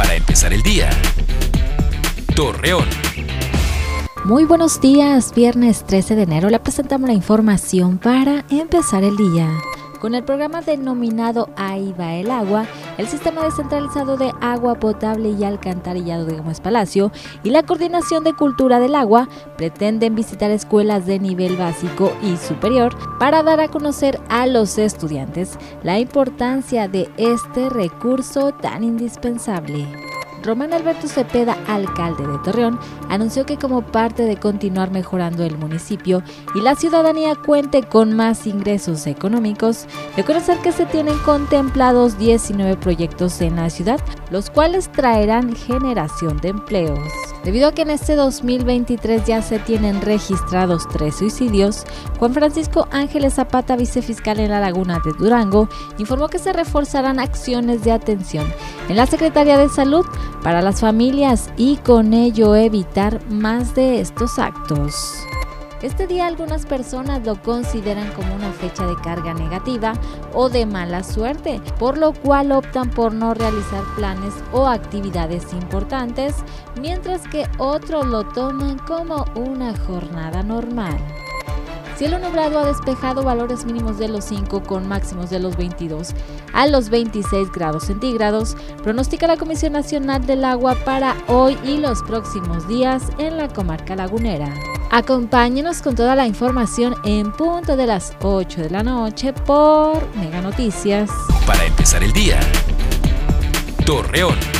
para empezar el día. Torreón. Muy buenos días, viernes 13 de enero le presentamos la información para empezar el día. Con el programa denominado Ahí va el agua, el sistema descentralizado de agua potable y alcantarillado de Gómez Palacio y la coordinación de cultura del agua pretenden visitar escuelas de nivel básico y superior para dar a conocer a los estudiantes la importancia de este recurso tan indispensable. Román Alberto Cepeda, alcalde de Torreón, anunció que como parte de continuar mejorando el municipio y la ciudadanía cuente con más ingresos económicos, de conocer que se tienen contemplados 19 proyectos en la ciudad, los cuales traerán generación de empleos. Debido a que en este 2023 ya se tienen registrados tres suicidios, Juan Francisco Ángeles Zapata, vicefiscal en la Laguna de Durango, informó que se reforzarán acciones de atención en la Secretaría de Salud para las familias y con ello evitar más de estos actos. Este día algunas personas lo consideran como una fecha de carga negativa o de mala suerte, por lo cual optan por no realizar planes o actividades importantes, mientras que otros lo toman como una jornada normal. Cielo nublado ha despejado valores mínimos de los 5 con máximos de los 22 a los 26 grados centígrados, pronostica la Comisión Nacional del Agua para hoy y los próximos días en la comarca lagunera. Acompáñenos con toda la información en punto de las 8 de la noche por Mega Noticias. Para empezar el día, Torreón.